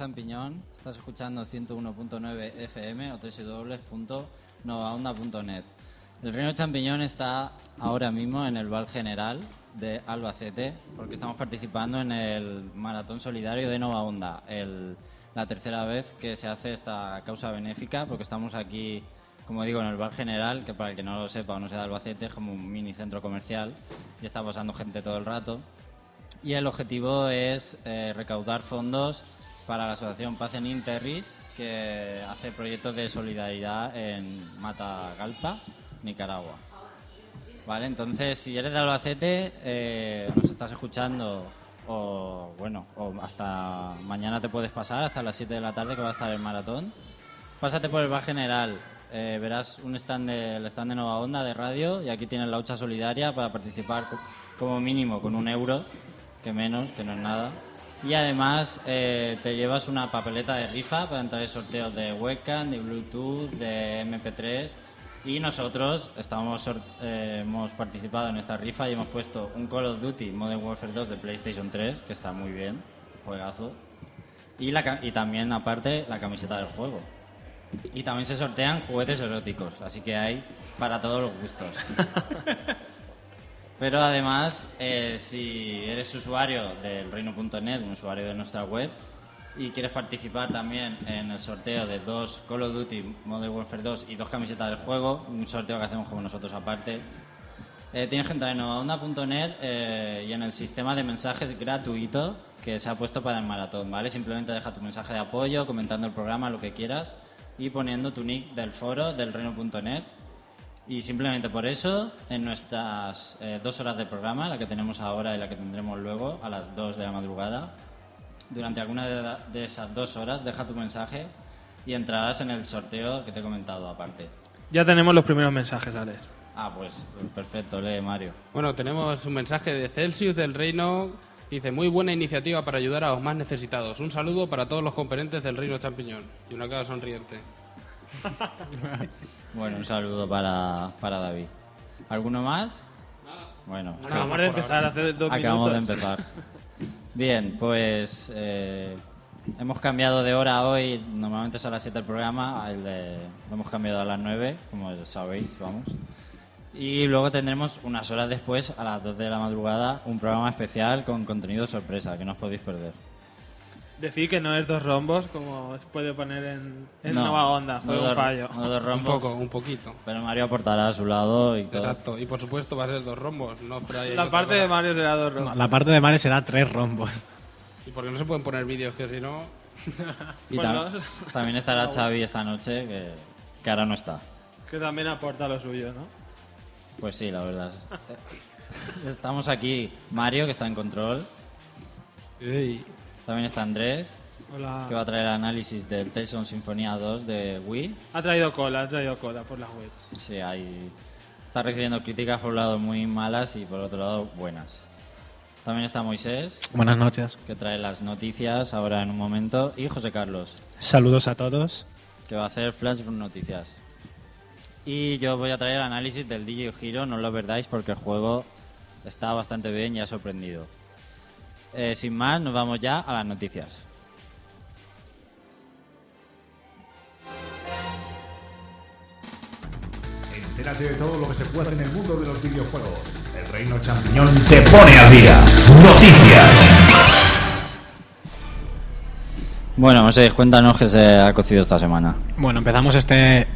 Champiñón. Estás escuchando 101.9 FM o www.novaonda.net. El Reino Champiñón está ahora mismo en el Val General de Albacete porque estamos participando en el Maratón Solidario de Nova Onda, el- la tercera vez que se hace esta causa benéfica porque estamos aquí, como digo, en el Val General, que para el que no lo sepa o no sea de Albacete es como un mini centro comercial y está pasando gente todo el rato. Y el objetivo es eh, recaudar fondos para la asociación Paz en Interris, que hace proyectos de solidaridad en Matagalpa, Nicaragua. Vale, entonces si eres de Albacete, eh, nos estás escuchando, o bueno, hasta mañana te puedes pasar, hasta las 7 de la tarde que va a estar el maratón. Pásate por el bar general, eh, verás un stand de, el stand de Nova Onda de radio y aquí tienes la hucha solidaria para participar co- como mínimo con un euro, que menos, que no es nada. Y además eh, te llevas una papeleta de rifa para entrar en sorteos de webcam, de Bluetooth, de MP3. Y nosotros estamos, eh, hemos participado en esta rifa y hemos puesto un Call of Duty Modern Warfare 2 de PlayStation 3, que está muy bien, juegazo. Y, la, y también, aparte, la camiseta del juego. Y también se sortean juguetes eróticos, así que hay para todos los gustos. Pero además, eh, si eres usuario del reino.net, un usuario de nuestra web, y quieres participar también en el sorteo de dos Call of Duty Modern Warfare 2 y dos camisetas del juego, un sorteo que hacemos como nosotros aparte, eh, tienes que entrar en novaonda.net eh, y en el sistema de mensajes gratuito que se ha puesto para el maratón, ¿vale? Simplemente deja tu mensaje de apoyo, comentando el programa, lo que quieras, y poniendo tu nick del foro del reino.net. Y simplemente por eso, en nuestras eh, dos horas de programa, la que tenemos ahora y la que tendremos luego, a las dos de la madrugada, durante alguna de, de esas dos horas, deja tu mensaje y entrarás en el sorteo que te he comentado aparte. Ya tenemos los primeros mensajes, Alex. Ah, pues perfecto, lee Mario. Bueno, tenemos un mensaje de Celsius del Reino. Dice, muy buena iniciativa para ayudar a los más necesitados. Un saludo para todos los componentes del Reino Champiñón. Y una cara sonriente. Bueno, un saludo para, para David. ¿Alguno más? Bueno, Acabamos de empezar hace dos acabamos de empezar. Bien, pues eh, hemos cambiado de hora hoy. Normalmente es a las 7 el programa, el de- lo hemos cambiado a las 9, como sabéis, vamos. Y luego tendremos unas horas después, a las 2 de la madrugada, un programa especial con contenido sorpresa que no os podéis perder. Decir que no es dos rombos, como se puede poner en, en No, Nova Onda. Fue no un dos- fallo. no dos Un poco, un poquito. Pero Mario aportará a su lado y todo. Exacto. Y por supuesto va a ser dos rombos. No esperáis La otra parte de. Mario será dos rombos. No, la parte de Mario será tres rombos. Y porque no se pueden poner vídeos que si no... Y Pues tam- no. también estará Xavi esta noche, que, que ahora no está. Que también aporta lo suyo, ¿no? Pues sí, la verdad. Estamos aquí, Mario, que está en control. También está Andrés, Hola. que va a traer análisis del Tyson Sinfonía 2 de Wii. Ha traído cola, ha traído cola por las webs. Sí, hay... Está recibiendo críticas por un lado muy malas y por otro lado buenas. También está Moisés, Buenas noches. que trae las noticias ahora en un momento. Y José Carlos, Saludos a todos. que va a hacer Flash Noticias. Y yo voy a traer el análisis del DJ Hero, no lo perdáis porque el juego está bastante bien y ha sorprendido. Eh, sin más, nos vamos ya a las noticias. Entérate de todo lo que se puede hacer en el mundo de los videojuegos. El Reino Champiñón te pone al día. Noticias. Bueno, Moisés, cuéntanos qué se ha cocido esta semana. Bueno, empezamos este,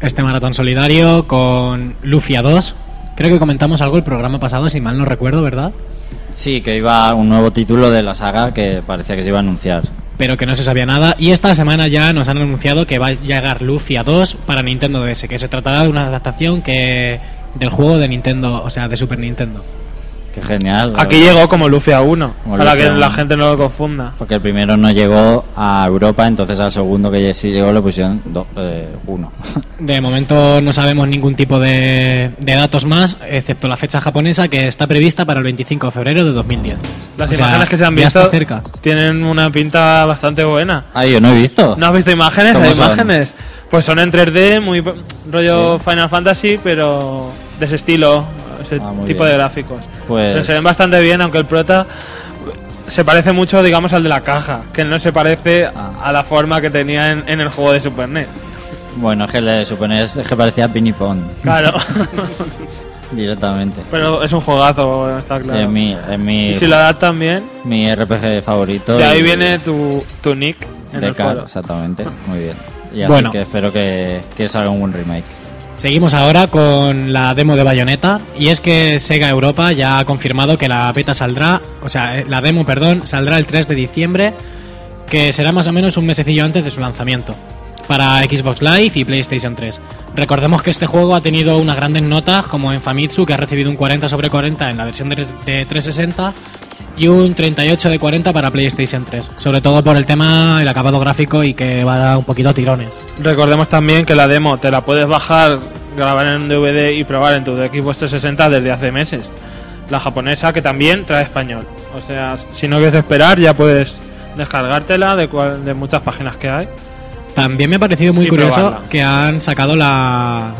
este maratón solidario con Lufia 2. Creo que comentamos algo el programa pasado, si mal no recuerdo, ¿verdad? Sí, que iba un nuevo título de la saga que parecía que se iba a anunciar. Pero que no se sabía nada. Y esta semana ya nos han anunciado que va a llegar Lufia 2 para Nintendo DS, que se tratará de una adaptación que del juego de Nintendo, o sea, de Super Nintendo. Qué genial. Aquí verdad. llegó como Lufia 1, Como para que la 1. gente no lo confunda. Porque el primero no llegó a Europa, entonces al segundo que sí llegó le pusieron do- eh, uno. De momento no sabemos ningún tipo de, de datos más, excepto la fecha japonesa que está prevista para el 25 de febrero de 2010. Las O sea, imágenes que se han visto cerca. tienen una pinta bastante buena. Ah, yo no he visto. ¿No has visto imágenes? ¿Cómo Hay son? imágenes. Pues son en 3D, muy rollo Final Fantasy, pero de ese estilo, ese Ah, tipo bien. de gráficos. Pues- Pero se ven bastante bien, aunque el prota se parece mucho, digamos, al de la caja, que no se parece Ah. a la forma que tenía en, en el juego de Super NES. Bueno, es que le supones es que parecía Pinny Pong Claro, directamente. pero es un juegazo, está Sí, claro. es mi, es mi, Y si lo adaptan bien, mi RPG favorito. de ahí y- viene tu, tu nick en de el Car, foro. exactamente. Muy bien. Y así Bueno. que espero que, que salga un buen remake. Seguimos ahora con la demo de Bayonetta y es que Sega Europa ya ha confirmado que la beta saldrá, o sea, eh, la demo, perdón, saldrá el 3 de diciembre, que será más o menos un mesecillo antes de su lanzamiento para Xbox Live y PlayStation 3. Recordemos que este juego ha tenido unas grandes notas como en Famitsu que ha recibido un 40 sobre 40 en la versión de de 360 y un 38 de 40 para PlayStation 3, sobre todo por el tema el acabado gráfico y que va a dar un poquito a tirones. Recordemos también que la demo te la puedes bajar, grabar en un DVD y probar en tu Xbox 360 desde hace meses. La japonesa que también trae español. O sea, si no quieres esperar ya puedes descargártela de, cual- de muchas páginas que hay. También me ha parecido muy curioso probarla. que han sacado la,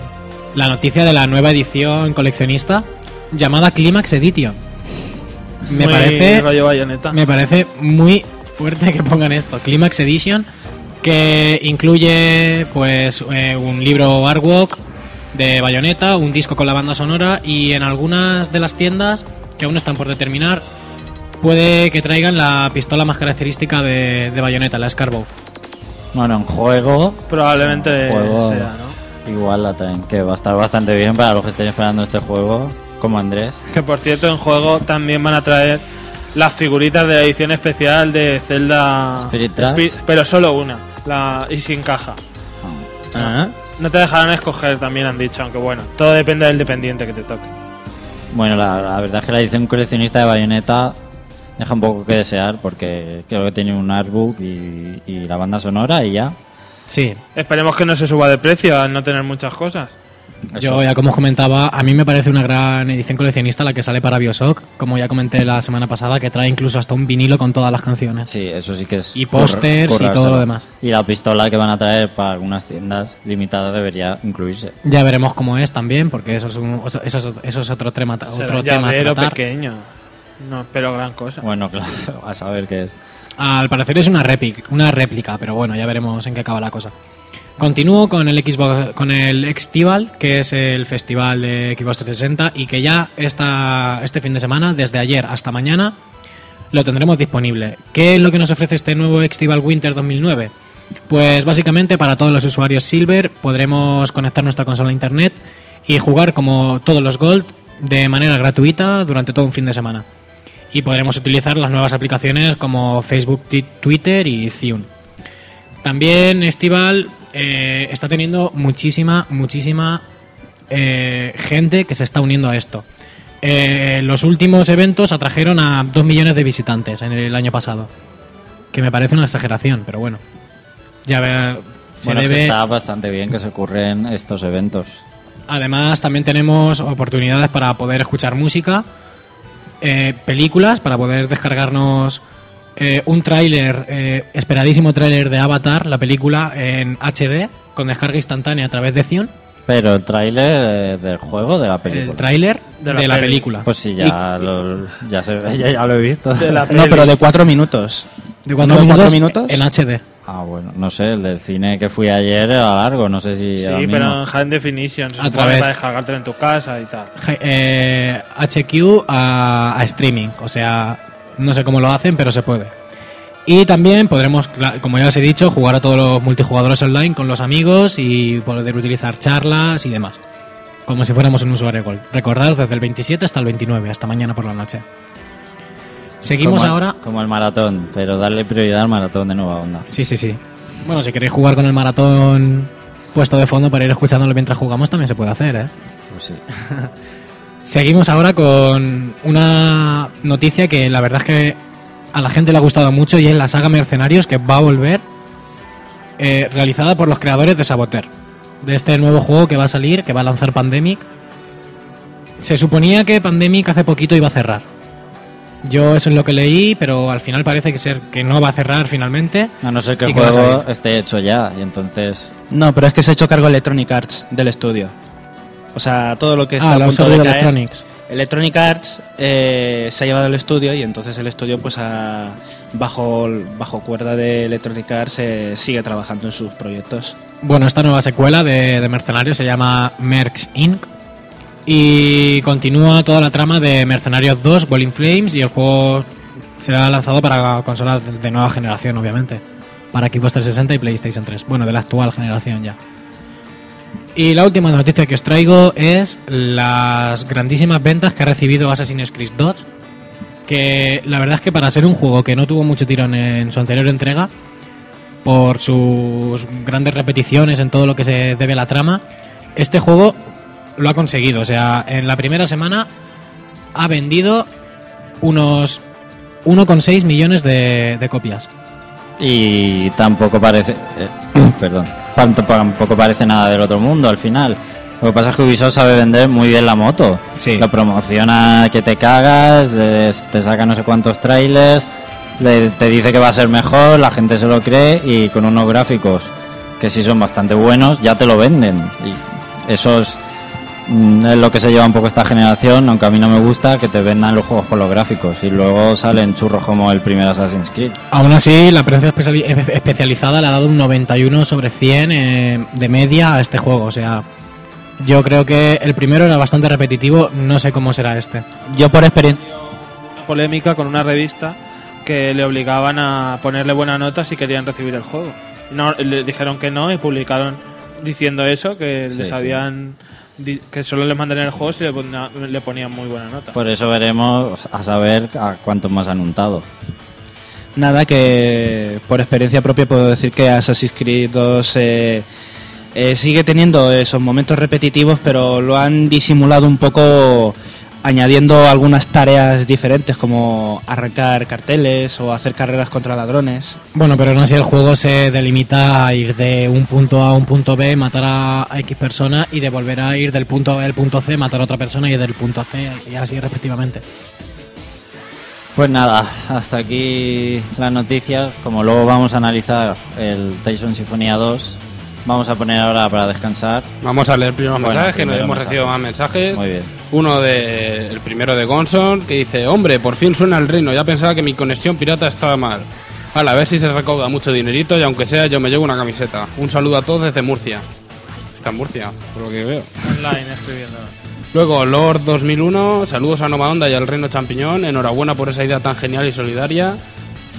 la noticia de la nueva edición coleccionista llamada Climax Edition. Me Muy parece, rollo bayoneta. me parece muy fuerte que pongan esto, Climax Edition, que incluye pues eh, un libro artwork de Bayonetta, un disco con la banda sonora y en algunas de las tiendas que aún están por determinar puede que traigan la pistola más característica de, de Bayonetta, la Scarbow. Bueno, en juego Probablemente Juego. sea, ¿no? igual la traen, que va a estar bastante bien para los que estén esperando este juego, como Andrés. Que por cierto, en juego también van a traer las figuritas de la edición especial de Zelda. Spirit Tracks. Pero solo una. La, y sin caja. Ah. No te dejarán escoger, también han dicho, aunque bueno, todo depende del dependiente que te toque. Bueno, la, la verdad es que la edición coleccionista de Bayonetta deja un poco que desear porque creo que tiene un artbook y, y la banda sonora y ya. Sí, Esperemos que no se suba de precio al no tener muchas cosas. Yo, ya como os comentaba, a mí me parece una gran edición coleccionista la que sale para Bioshock, como ya comenté la semana pasada, que trae incluso hasta un vinilo con todas las canciones. Sí, eso sí que es. Y pósters y todo lo demás. Y la pistola que van a traer para algunas tiendas limitadas debería incluirse. Ya veremos cómo es también, porque eso es, un- eso es, eso es otro tema, Será otro un tema a llavero tratar. pequeño. No espero gran cosa. Bueno, claro, a saber qué es. Al parecer es una réplica, una réplica, pero bueno, ya veremos en qué acaba la cosa. Continúo con el Xbox, con el Xtival, que es el festival de Xbox 360 y que ya está este fin de semana, desde ayer hasta mañana, lo tendremos disponible. ¿Qué es lo que nos ofrece este nuevo Xtival Winter 2009? Pues básicamente para todos los usuarios Silver podremos conectar nuestra consola a internet y jugar como todos los Gold de manera gratuita durante todo un fin de semana. Y podremos utilizar las nuevas aplicaciones como Facebook, Twitter y Zune. También Estival eh, está teniendo muchísima, muchísima eh, gente que se está uniendo a esto. Eh, los últimos eventos atrajeron a 2 millones de visitantes en el año pasado. Que me parece una exageración, pero bueno. Ya ver, se bueno, debe... está bastante bien que se ocurren estos eventos. Además, también tenemos oportunidades para poder escuchar música, eh, películas, para poder descargarnos eh, un tráiler, eh, esperadísimo tráiler de Avatar, la película en HD, con descarga instantánea a través de Zion. Pero el tráiler eh, del juego, de la película. El tráiler De de la peli. película. Pues sí, ya, lo, ya, se, ya, ya lo he visto. De la No, pero de cuatro minutos. de cuatro ¿no de minutos, cuatro minutos? en HD. Ah, bueno, no sé, el del cine que fui ayer era largo, no sé si Sí, era pero mismo. en High Definition. A través- para descargártelo en tu casa y tal. Eh, HQ a, a streaming. O sea, no sé cómo lo hacen, pero se puede. Y también podremos, como ya os he dicho, jugar a todos los multijugadores online con los amigos y poder utilizar charlas y demás. Como si fuéramos un usuario Gold. Recordad, desde el 27 hasta el 29, hasta mañana por la noche. Seguimos como, ahora. Como el maratón, pero darle prioridad al maratón de nueva onda. Sí, sí, sí. Bueno, si queréis jugar con el maratón puesto de fondo para ir escuchándolo mientras jugamos, también se puede hacer, ¿eh? Pues sí. Seguimos ahora con una noticia que la verdad es que a la gente le ha gustado mucho y es la saga Mercenarios que va a volver eh, realizada por los creadores de Saboteur. De este nuevo juego que va a salir, que va a lanzar Pandemic. Se suponía que Pandemic hace poquito iba a cerrar. Yo eso es lo que leí, pero al final parece que ser que no va a cerrar finalmente. A no ser que ¿Y el juego salir? esté hecho ya, y entonces... No, pero es que se ha hecho cargo Electronic Arts del estudio. O sea, todo lo que está Ah, a punto de caer, Electronics. Electronic Arts eh, se ha llevado el estudio y entonces el estudio, pues bajo, bajo cuerda de Electronic Arts, eh, sigue trabajando en sus proyectos. Bueno, esta nueva secuela de, de Mercenarios se llama Mercs Inc. Y continúa toda la trama de Mercenarios 2, Bowling Flames, y el juego será lanzado para consolas de- de nueva generación, obviamente. Para equipos 360 y PlayStation 3. Bueno, de la actual generación ya. Y la última noticia que os traigo es las grandísimas ventas que ha recibido Assassin's Creed 2. Que la verdad es que para ser un juego que no tuvo mucho tirón en su anterior entrega, por sus grandes repeticiones en todo lo que se debe a la trama, este juego lo ha conseguido. O sea, en la primera semana ha vendido unos 1,6 millones de, de copias. Y tampoco parece... eh, perdón. Tampoco parece nada del otro mundo al final. Lo que pasa es que Ubisoft sabe vender muy bien la moto. Sí. Lo promociona que te cagas, les- te saca no sé cuántos trailers, le- te dice que va a ser mejor, la gente se lo cree y con unos gráficos que sí son bastante buenos, ya te lo venden. Y eso es, es lo que se lleva un poco esta generación, aunque a mí no me gusta que te vendan los juegos por los gráficos y luego salen churros como el primer Assassin's Creed. Aún así, la prensa especiali- espe- especializada le ha dado un 91 sobre 100 eh, de media a este juego. O sea, yo creo que el primero era bastante repetitivo, no sé cómo será este. Yo por experiencia... Una polémica con una revista que le obligaban a ponerle buena nota si querían recibir el juego. No, le dijeron que no y publicaron diciendo eso, que les sí. habían di- que solo les mandarían el juego si le, le ponían muy buena nota. Por eso veremos a saber a cuántos más han untado. Nada, que por experiencia propia puedo decir que Assassin's Creed 2 eh, eh, sigue teniendo esos momentos repetitivos, pero lo han disimulado un poco añadiendo algunas tareas diferentes como arrancar carteles o hacer carreras contra ladrones. Bueno, pero no así el juego se delimita a ir de un punto A a un punto B, matar a a X persona y de volver a ir del punto B al punto C, matar a otra persona y del punto C y así respectivamente. Pues nada, hasta aquí las noticias. Como luego vamos a analizar el Tyson Sinfonía 2, vamos a poner ahora para descansar. Vamos a leer primero Bueno, mensajes, que nos hemos recibido más mensajes. Muy bien. Uno de el primero de Gonson que dice, hombre, por fin suena el reino, ya pensaba que mi conexión pirata estaba mal. Ala, a ver si se recauda mucho dinerito y aunque sea yo me llevo una camiseta. Un saludo a todos desde Murcia. Está en Murcia, por lo que veo. Online estoy viendo. Luego, Lord 2001, saludos a Nova Onda y al Reino Champiñón, enhorabuena por esa idea tan genial y solidaria.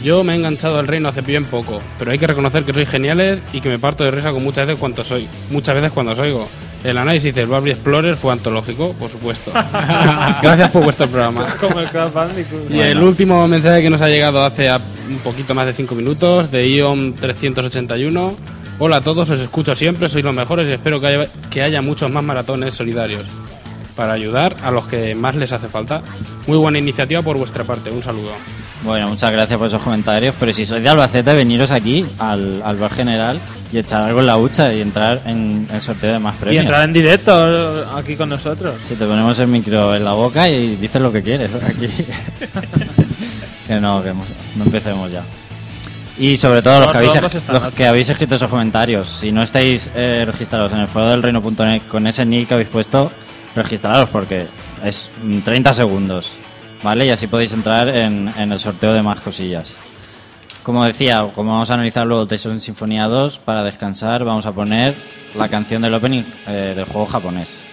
Yo me he enganchado al reino hace bien poco, pero hay que reconocer que sois geniales y que me parto de risa con muchas veces cuando soy, muchas veces cuando os oigo. El análisis del Barbie Explorer fue antológico, por supuesto. Gracias por vuestro programa. Como el. Y el último mensaje que nos ha llegado hace a- un poquito más de 5 minutos, de IOM 381. Hola a todos, os escucho siempre, sois los mejores y espero que haya, que haya muchos más maratones solidarios para ayudar a los que más les hace falta. Muy buena iniciativa por vuestra parte, un saludo. Bueno, muchas gracias por esos comentarios. Pero si sois de Albacete, veniros aquí al, al bar general y echar algo en la hucha y entrar en el sorteo de más Y premios. entrar en directo aquí con nosotros. Si te ponemos el micro en la boca y dices lo que quieres aquí. que no, que no empecemos ya. Y sobre todo los que, habéis, los que habéis escrito esos comentarios, si no estáis eh, registrados en el foro del reino.net con ese nick que habéis puesto, registraros porque es mm, 30 segundos, ¿vale? Y así podéis entrar en, en el sorteo de más cosillas. Como decía, como vamos a analizar luego Tyson Sinfonía 2, para descansar vamos a poner la canción del opening eh, del juego japonés.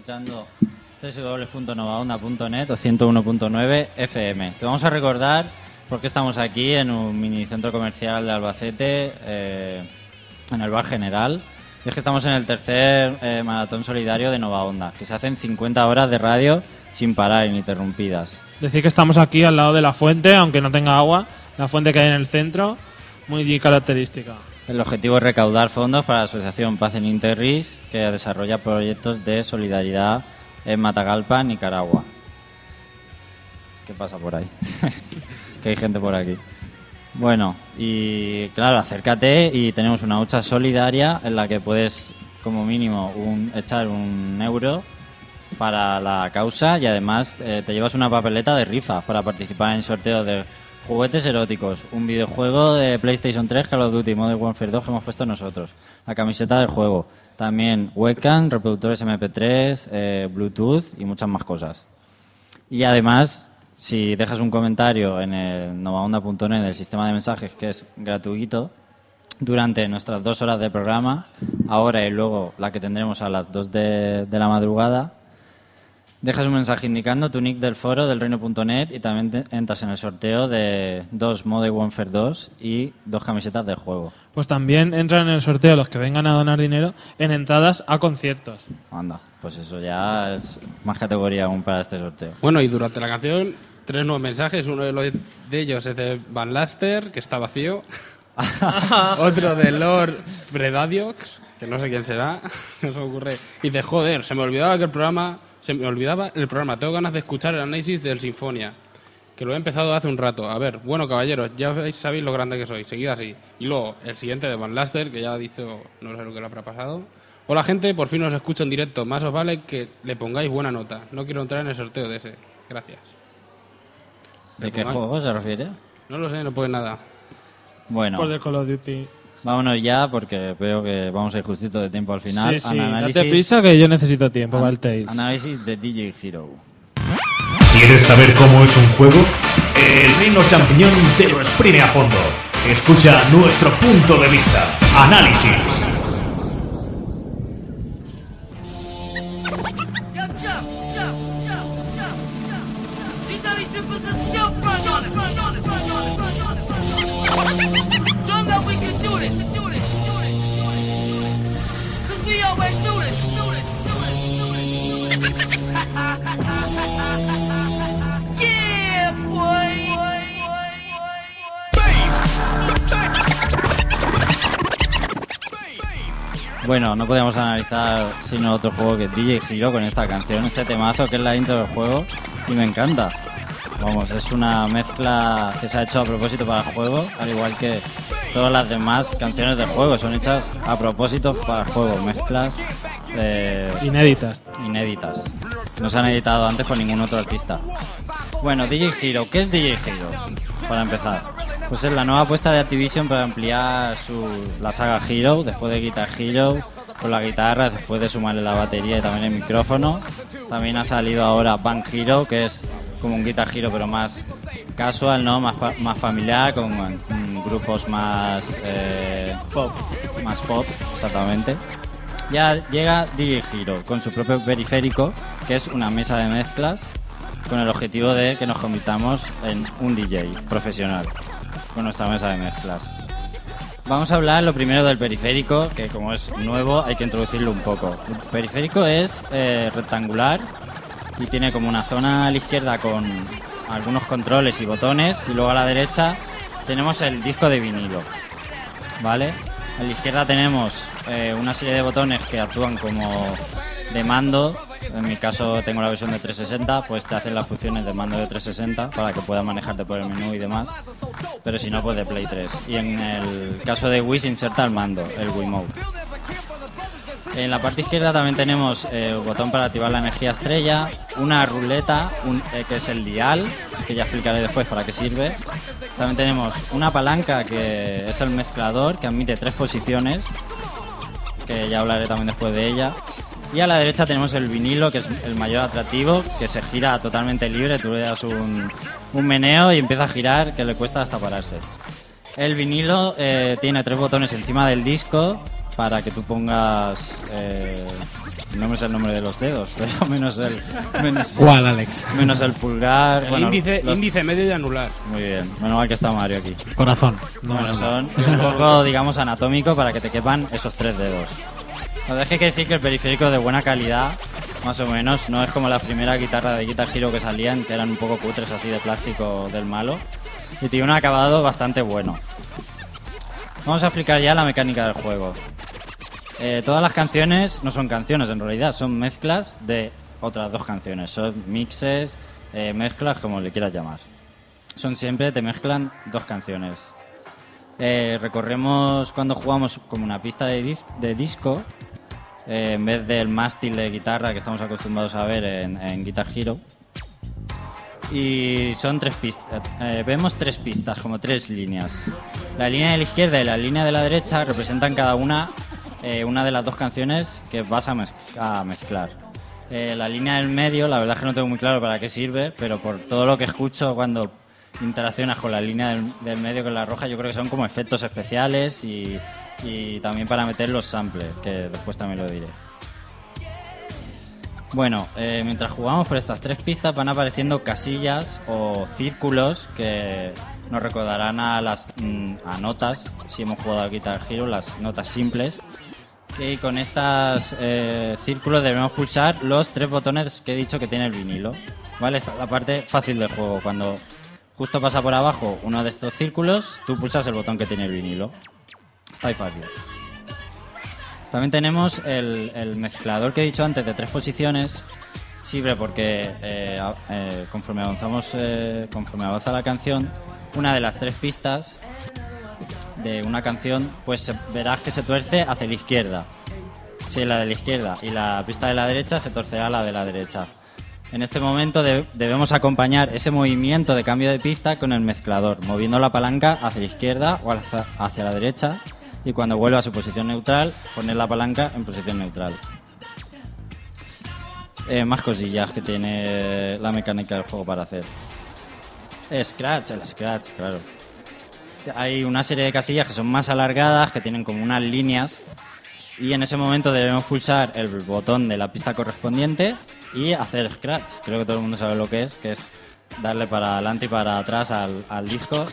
Escuchando www.novaonda.net o 101.9 FM. Te vamos a recordar por qué estamos aquí en un mini centro comercial de Albacete, eh, en el Bar General. Y es que estamos en el tercer eh, maratón solidario de Nova Onda, que se hacen 50 horas de radio sin parar, ininterrumpidas. Decir que estamos aquí al lado de la fuente, aunque no tenga agua, la fuente que hay en el centro, muy característica. El objetivo es recaudar fondos para la Asociación Paz en Interris, que desarrolla proyectos de solidaridad en Matagalpa, Nicaragua. ¿Qué pasa por ahí? que hay gente por aquí. Bueno, y claro, acércate y tenemos una hucha solidaria en la que puedes, como mínimo, un- echar un euro para la causa y además eh, te llevas una papeleta de rifa para participar en sorteos de juguetes eróticos, un videojuego de PlayStation 3, Call of Duty Modern Warfare 2 que hemos puesto nosotros, la camiseta del juego, también webcam, reproductores MP3, eh, Bluetooth y muchas más cosas. Y además, si dejas un comentario en el novaonda.net del sistema de mensajes, que es gratuito, durante nuestras dos horas de programa, ahora y luego la que tendremos a las dos de la madrugada, dejas un mensaje indicando tu nick del foro del reino.net y también entras en el sorteo de dos Modern Warfare 2 y dos camisetas del juego. Pues también entran en el sorteo los que vengan a donar dinero en entradas a conciertos. Anda, pues eso ya es más categoría aún para este sorteo. Bueno, y durante la canción, tres nuevos mensajes. Uno de, los- de ellos es de Van Laster, que está vacío. Otro de Lord Bredadiox, que no sé quién será, no se me ocurre. Y dice, joder, se me olvidaba que el programa... Se me olvidaba el programa. Tengo ganas de escuchar el análisis del Sinfonia. Que lo he empezado hace un rato. A ver, bueno, caballeros, ya veis, sabéis lo grande que soy. Seguid así. Y luego, el siguiente de Van Laster, que ya ha dicho, no sé lo que le habrá pasado. Hola, gente, por fin os escucho en directo. Más os vale que le pongáis buena nota. No quiero entrar en el sorteo de ese. Gracias. ¿De qué juego se refiere? No lo sé, no puede nada. Bueno, Por el Call of Duty. Vámonos ya porque veo que vamos a ir justito de tiempo al final. sí, sí, An- análisis, date prisa que yo necesito tiempo an- para el Tales. análisis de DJ Hero. ¿Quieres saber cómo es un juego? El Reino Champiñón te lo exprime a fondo. Escucha nuestro punto de vista. Análisis. Bueno, no podíamos analizar sino otro juego que DJ Hero con esta canción, este temazo que es la intro del juego y me encanta. Vamos, es una mezcla que se ha hecho a propósito para el juego, al igual que todas las demás canciones del juego, son hechas a propósito para el juego, mezclas eh, Inéditas. inéditas. No se han editado antes con ningún otro artista. Bueno, DJ Hero, ¿qué es DJ Hero? Para empezar, pues es la nueva apuesta de Activision para ampliar su, la saga Hero, después de Guitar Hero, con la guitarra, después de sumarle la batería y también el micrófono. También ha salido ahora Band Hero, que es como un Guitar Hero pero más casual, ¿no? Más, más familiar, con grupos más eh, pop, más pop, exactamente. Ya llega DJ Hero con su propio periférico, que es una mesa de mezclas, con el objetivo de que nos convirtamos en un DJ profesional con nuestra mesa de mezclas. Vamos a hablar lo primero del periférico, que como es nuevo hay que introducirlo un poco. El periférico es eh, rectangular y tiene como una zona a la izquierda con algunos controles y botones y luego a la derecha tenemos el disco de vinilo. ¿Vale? A la izquierda tenemos eh, una serie de botones que actúan como de mando. En mi caso tengo la versión de 360, pues te hacen las funciones de mando de 360 para que puedas manejarte por el menú y demás. Pero si no, pues de Play 3. Y en el caso de Wii se inserta el mando, el Wiimote. En la parte izquierda también tenemos eh, un botón para activar la energía estrella, una ruleta, un- eh, que es el dial, que ya explicaré después para qué sirve. También tenemos una palanca que es el mezclador, que admite tres posiciones, que ya hablaré también después de ella. Y a la derecha tenemos el vinilo, que es el mayor atractivo, que se gira totalmente libre, tú le das un, un meneo y empieza a girar, que le cuesta hasta pararse. El vinilo eh, tiene tres botones encima del disco para que tú pongas. eh, no me sé el nombre de los dedos, pero menos el. Menos, ¿Cuál, Alex? menos el pulgar. El bueno, índice, los- índice medio y anular. Muy bien, menos mal que está Mario aquí. Corazón. No, Bueno, no. son es un poco, digamos, anatómico para que te quepan esos tres dedos. No deje que decir que el periférico es de buena calidad, más o menos. No es como la primera guitarra de Guitar Hero que salían, que eran un poco cutres así de plástico del malo. Y tiene un acabado bastante bueno. Vamos a explicar ya la mecánica del juego. Eh, todas las canciones no son canciones en realidad, son mezclas de otras dos canciones. Son mixes, eh, mezclas, como le quieras llamar. Son siempre, te mezclan dos canciones. Eh, recorremos cuando jugamos como una pista de, dis- de disco, eh, en vez del mástil de guitarra que estamos acostumbrados a ver en, Guitar Hero. Y son tres pistas. vemos tres pistas, como tres líneas. La línea de la izquierda y la línea de la derecha representan cada una eh, una de las dos canciones que vas a, mez- a mezclar. Eh, la línea del medio, la verdad es que no tengo muy claro para qué sirve, pero por todo lo que escucho cuando interaccionas con la línea del, medio con la roja, yo creo que son como efectos especiales y, y también para meter los samples, que después también lo diré. Bueno, eh, mientras jugamos por estas tres pistas van apareciendo casillas o círculos que nos recordarán a las mm, a notas, si hemos jugado al Guitar Hero, las notas simples. Y con estos círculos debemos pulsar los tres botones que he dicho que tiene el vinilo. ¿Vale? Esta es la parte fácil del juego. Cuando justo pasa por abajo uno de estos círculos, tú pulsas el botón que tiene el vinilo. Está ahí fácil. También tenemos el, mezclador que he dicho antes de tres posiciones. Sirve porque eh, eh, conforme avanzamos, eh, conforme avanza la canción, una de las tres pistas de una canción, pues verás que se tuerce hacia la izquierda. Si la de la izquierda y la pista de la derecha, se torcerá la de la derecha. En este momento de- debemos acompañar ese movimiento de cambio de pista con el mezclador, moviendo la palanca hacia la izquierda o hacia, hacia la derecha y cuando vuelva a su posición neutral, poner la palanca en posición neutral. Eh, más cosillas que tiene la mecánica del juego para hacer. Eh, Scratch, el Scratch, claro. Hay una serie de casillas que son más alargadas, que tienen como unas líneas y en ese momento debemos pulsar el botón de la pista correspondiente y hacer scratch. Creo que todo el mundo sabe lo que es, que es darle para adelante y para atrás al, disco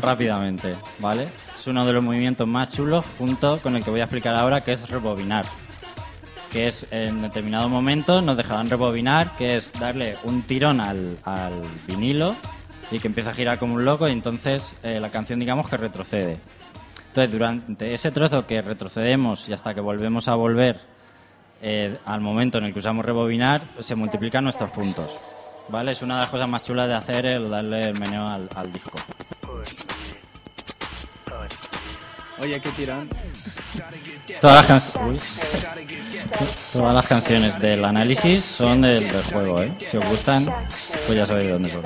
rápidamente, ¿vale? Es uno de los movimientos más chulos junto con el que voy a explicar ahora, que es rebobinar. Que es en determinado momento nos dejarán rebobinar, que es darle un tirón al vinilo y que empieza a girar como un loco y entonces eh, la canción digamos que retrocede. Entonces, durante ese trozo que retrocedemos y hasta que volvemos a volver eh, al momento en el que usamos rebobinar, se multiplican nuestros puntos. ¿Vale? Es una de las cosas más chulas de hacer el darle el meneo al, al disco. Oye, qué tirán. Todas las, can-. Todas las canciones del análisis son del, juego, ¿eh? Si os gustan, pues ya sabéis de dónde son.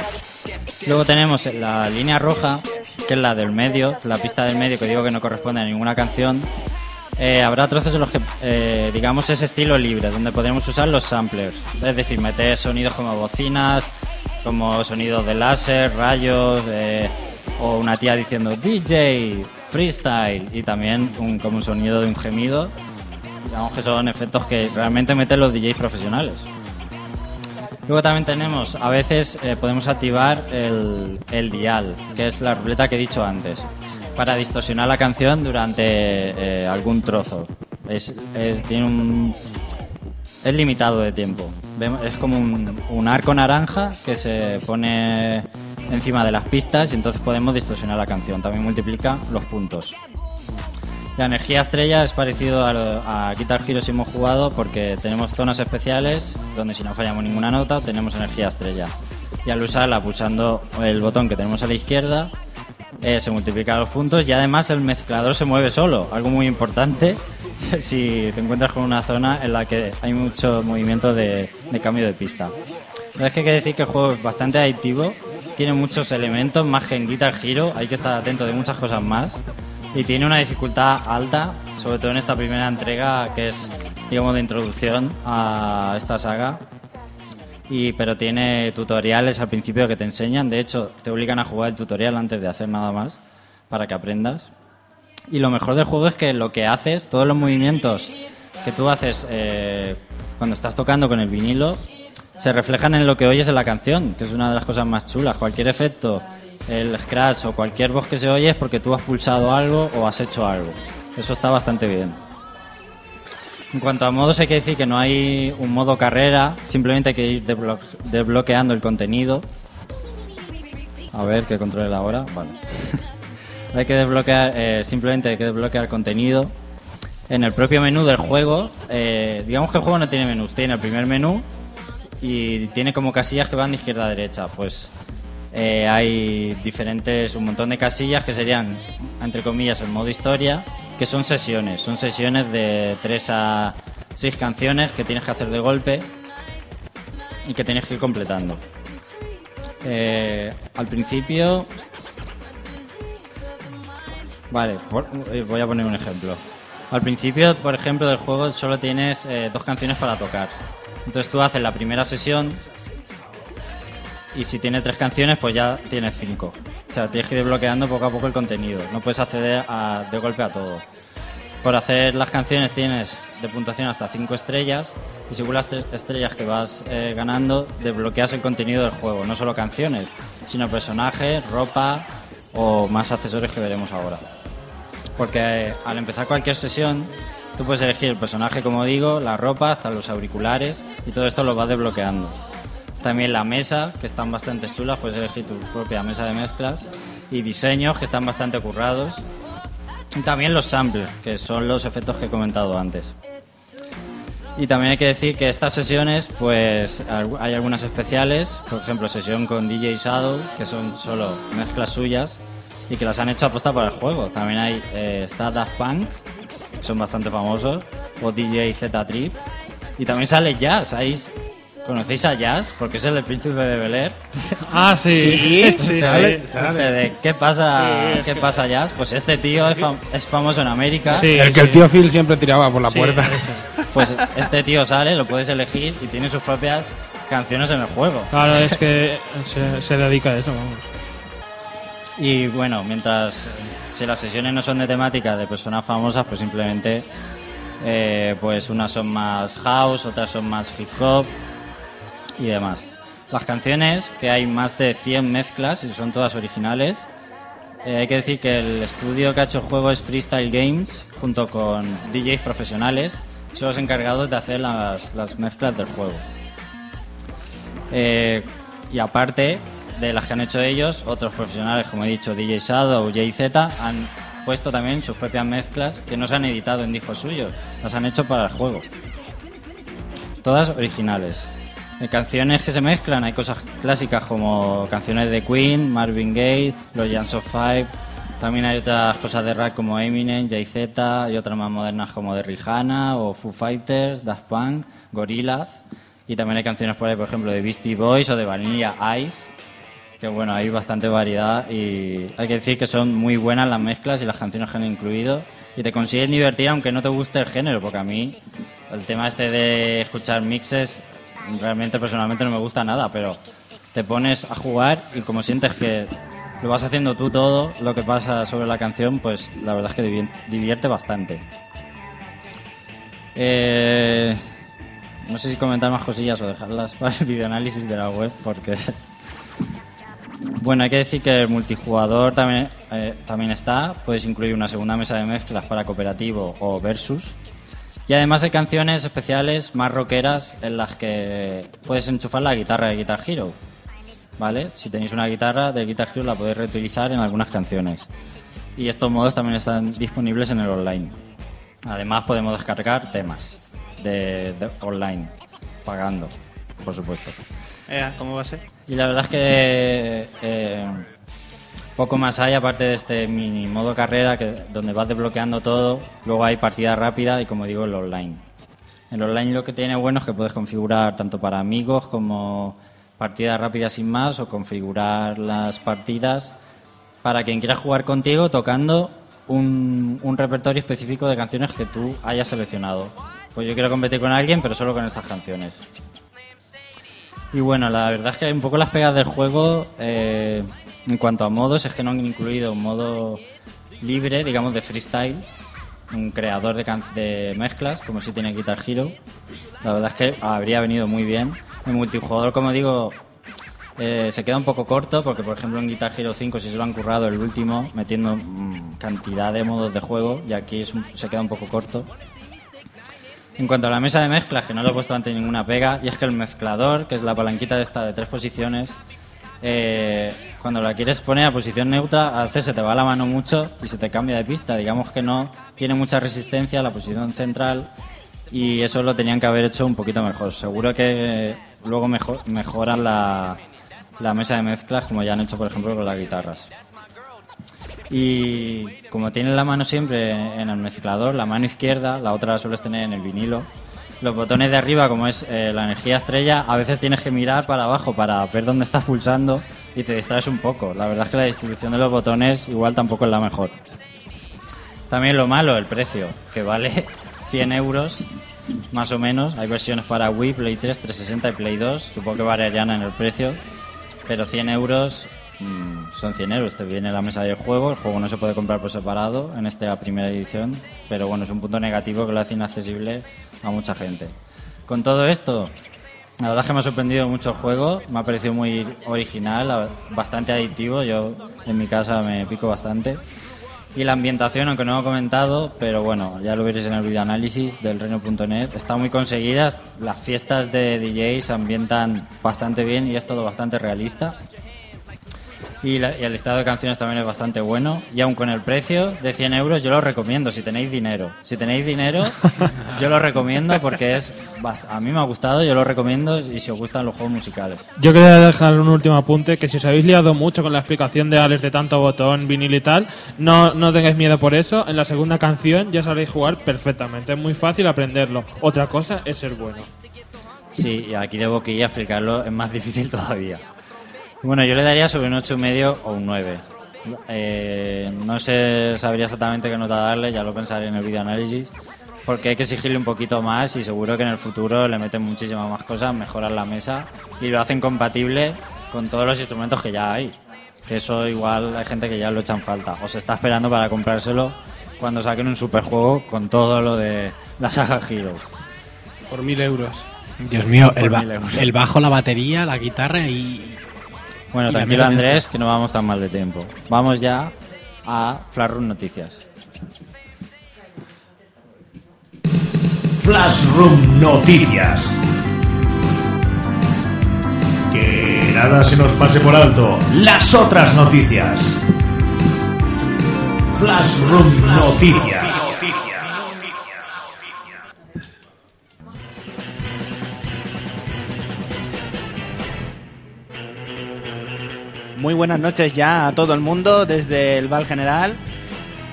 Luego tenemos la línea roja, que es la del medio, la pista del medio que digo que no corresponde a ninguna canción. Eh, habrá trozos en los que, eh, digamos, es estilo libre, donde podremos usar los samplers. Es decir, meter sonidos como bocinas, como sonidos de láser, rayos, eh, o una tía diciendo DJ, freestyle, y también un, como un sonido de un gemido. Digamos que son efectos que realmente meten los DJs profesionales. Luego también tenemos, a veces eh, podemos activar el, el dial, que es la ruleta que he dicho antes, para distorsionar la canción durante eh, algún trozo. Es, es- limitado de tiempo. Es como un, un arco naranja que se pone encima de las pistas y entonces podemos distorsionar la canción. También multiplica los puntos. La energía estrella es parecido a, a Guitar Hero si hemos jugado porque tenemos zonas especiales donde si no fallamos ninguna nota tenemos energía estrella. Y al usarla pulsando el botón que tenemos a la izquierda eh, se multiplican los puntos y además el mezclador se mueve solo, algo muy importante si te encuentras con una zona en la que hay mucho movimiento de, de cambio de pista. Es que hay que decir que el juego es bastante adictivo, tiene muchos elementos más que en Guitar Hero, hay que estar atento de muchas cosas más y tiene una dificultad alta, sobre todo en esta primera entrega que es, digamos, de introducción a esta saga. Y, pero tiene tutoriales al principio que te enseñan, de hecho te obligan a jugar el tutorial antes de hacer nada más para que aprendas. Y lo mejor del juego es que lo que haces, todos los movimientos que tú haces eh, cuando estás tocando con el vinilo, se reflejan en lo que oyes en la canción, que es una de las cosas más chulas. Cualquier efecto, el scratch o cualquier voz que se oye es porque tú has pulsado algo o has hecho algo. Eso está bastante bien. En cuanto a modos, hay que decir que no hay un modo carrera, simplemente hay que ir desblo- desbloqueando el contenido. A ver, que controle la hora. Vale. hay que desbloquear, eh, simplemente hay que desbloquear contenido. En el propio menú del juego, eh, digamos que el juego no tiene menús, tiene el primer menú y tiene como casillas que van de izquierda a derecha. Pues eh, hay diferentes, un montón de casillas que serían, entre comillas, el modo historia, que son sesiones. Son sesiones de 3 a 6 canciones que tienes que hacer de golpe y que tienes que ir completando. Eh, al principio... Vale, eh, voy a poner un ejemplo. Al principio, por ejemplo, del juego solo tienes eh, dos canciones para tocar. Entonces tú haces la primera sesión y si tiene tres canciones, pues ya tienes cinco. O sea, tienes que ir desbloqueando poco a poco el contenido. No puedes acceder a- de golpe a todo. Por hacer las canciones tienes de puntuación hasta cinco estrellas y según las tres estrellas que vas eh, ganando, desbloqueas el contenido del juego. No solo canciones, sino personajes, ropa o más accesorios que veremos ahora. Porque al empezar cualquier sesión, tú puedes elegir el personaje, como digo, la ropa, hasta los auriculares, y todo esto lo vas desbloqueando. También la mesa, que están bastante chulas, puedes elegir tu propia mesa de mezclas, y diseños, que están bastante currados. Y también los samples, que son los efectos que he comentado antes. Y también hay que decir que estas sesiones, pues hay algunas especiales, por ejemplo, sesión con DJ Shadow, que son solo mezclas suyas y que las han hecho aposta para el juego. También hay eh, está Daft Punk, que son bastante famosos, o DJ Z Trip, y también sale Jazz. Ahí, ¿Conocéis a Jazz? Porque es el del Príncipe de Bel Air. Ah, sí. sí, Sale, sí. sale. Este de, ¿Qué pasa, Sí, ¿qué pasa Jazz? Pues este tío es, fam- es famoso en América. Sí. El que el tío Phil siempre tiraba por la Sí, puerta. Pues este tío sale, lo puedes elegir y tiene sus propias canciones en el juego. Claro, es que se, se dedica a eso, vamos. Y bueno, mientras eh, si las sesiones no son de temática de personas famosas, pues simplemente eh, pues unas son más house, otras son más hip hop y demás. Las canciones, que hay más de 100 mezclas y son todas originales. eh, hay que decir que el estudio que ha hecho el juego es Freestyle Games, junto con DJs profesionales, son los encargados de hacer las, las mezclas del juego. Y aparte de las que han hecho ellos, otros profesionales, como he dicho, DJ Shadow JZ, han puesto también sus propias mezclas que no se han editado en discos suyos, las han hecho para el juego. Todas originales. En canciones que se mezclan hay cosas clásicas como canciones de Queen, Marvin Gaye, los Jams of Five. También hay otras cosas de rap como Eminem, Jay-Z y otras más modernas como de Rihanna o Foo Fighters, Daft Punk, Gorillaz. Y también hay canciones por ahí, por ejemplo, de Beastie Boys o de Vanilla Ice. Que bueno, hay bastante variedad y hay que decir que son muy buenas las mezclas y las canciones que han incluido. Y te consiguen divertir aunque no te guste el género, porque a mí el tema este de escuchar mixes realmente personalmente no me gusta nada, pero te pones a jugar y como sientes que lo vas haciendo tú todo, lo que pasa sobre la canción, pues la verdad es que divi- divierte bastante. Eh, no sé si comentar más cosillas o dejarlas para el videoanálisis de la web, porque... Bueno, hay que decir que el multijugador también, eh, también está. Puedes incluir una segunda mesa de mezclas para cooperativo o versus. Y además hay canciones especiales más rockeras en las que puedes enchufar la guitarra de Guitar Hero. ¿Vale? Si tenéis una guitarra de Guitar Hero la podéis reutilizar en algunas canciones. Y estos modos también están disponibles en el online. Además podemos descargar temas de, online, pagando, por supuesto. ¿Cómo va a ser? Y la verdad es que eh, poco más hay aparte de este mini modo carrera que donde vas desbloqueando todo. Luego hay partida rápida y como digo el online. El online lo que tiene bueno es que puedes configurar tanto para amigos como partida rápida sin más o configurar las partidas para quien quiera jugar contigo tocando un, un repertorio específico de canciones que tú hayas seleccionado. Pues yo quiero competir con alguien, pero solo con estas canciones. Y bueno, la verdad es que un poco las pegas del juego, eh, en cuanto a modos, es que no han incluido un modo libre, digamos, de freestyle. Un creador de, can- de mezclas, como si tiene Guitar Hero. La verdad es que habría venido muy bien. En multijugador, como digo, eh, se queda un poco corto porque, por ejemplo, en Guitar Hero 5 sí se lo han currado el último, metiendo mm, cantidad de modos de juego y aquí es se queda un poco corto. En cuanto a la mesa de mezclas, que no le he puesto antes ninguna pega, y es que el mezclador, que es la palanquita de esta de tres posiciones, eh, cuando la quieres poner a posición neutra, a veces se te va la mano mucho y se te cambia de pista. Digamos que no tiene mucha resistencia a la posición central y eso lo tenían que haber hecho un poquito mejor. Seguro que luego mejor, mejoran la, la mesa de mezclas como ya han hecho, por ejemplo, con las guitarras. Y como tienes la mano siempre en el mezclador, la mano izquierda, la otra la sueles tener en el vinilo. Los botones de arriba, como es eh, la energía estrella, a veces tienes que mirar para abajo para ver dónde estás pulsando y te distraes un poco. La verdad es que la distribución de los botones igual tampoco es la mejor. También lo malo, el precio, que vale 100 euros más o menos. Hay versiones para Wii, Play 3, 360 y Play 2. Supongo que variarían en el precio. Pero 100 euros mm, son 100 euros. Te viene la mesa del juego. El juego no se puede comprar por separado en esta primera edición. Pero bueno, es un punto negativo que lo hace inaccesible a mucha gente. Con todo esto, la verdad es que me ha sorprendido mucho el juego. Me ha parecido muy original, bastante adictivo. Yo en mi casa me pico bastante. Y la ambientación, aunque no lo he comentado, pero bueno, ya lo veréis en el videoanálisis del reino.net, está muy conseguida. Las fiestas de DJs se ambientan bastante bien y es todo bastante realista. Y, la- y el listado de canciones también es bastante bueno. Y aun con el precio de 100 euros, yo lo recomiendo si tenéis dinero. Si tenéis dinero, yo lo recomiendo porque es a mí me ha gustado, yo lo recomiendo y si os gustan los juegos musicales. Yo quería dejar un último apunte, que si os habéis liado mucho con la explicación de Alex de tanto botón, vinil y tal, no, no tengáis miedo por eso. En la segunda canción ya sabréis jugar perfectamente. Es muy fácil aprenderlo. Otra cosa es ser bueno. Sí, y aquí debo que ir a explicarlo, es más difícil todavía. Bueno, yo le daría sobre un 8,5 o un 9. Eh, no sé, sabría exactamente qué nota darle, ya lo pensaré en el videoanálisis, porque hay que exigirle un poquito más y seguro que en el futuro le meten muchísimas más cosas, mejoran la mesa y lo hacen compatible con todos los instrumentos que ya hay. Que eso igual hay gente que ya lo echan falta, o se está esperando para comprárselo cuando saquen un superjuego con todo lo de la saga Heroes. Por mil euros. Dios mío, el, ba- el bajo, la batería, la guitarra y... Bueno, tranquilo Andrés, que no vamos tan mal de tiempo. Vamos ya a Flash Noticias. Flashroom Noticias. Que nada se nos pase por alto. Las otras noticias. Flashroom Noticias. Muy buenas noches ya a todo el mundo desde el Val General.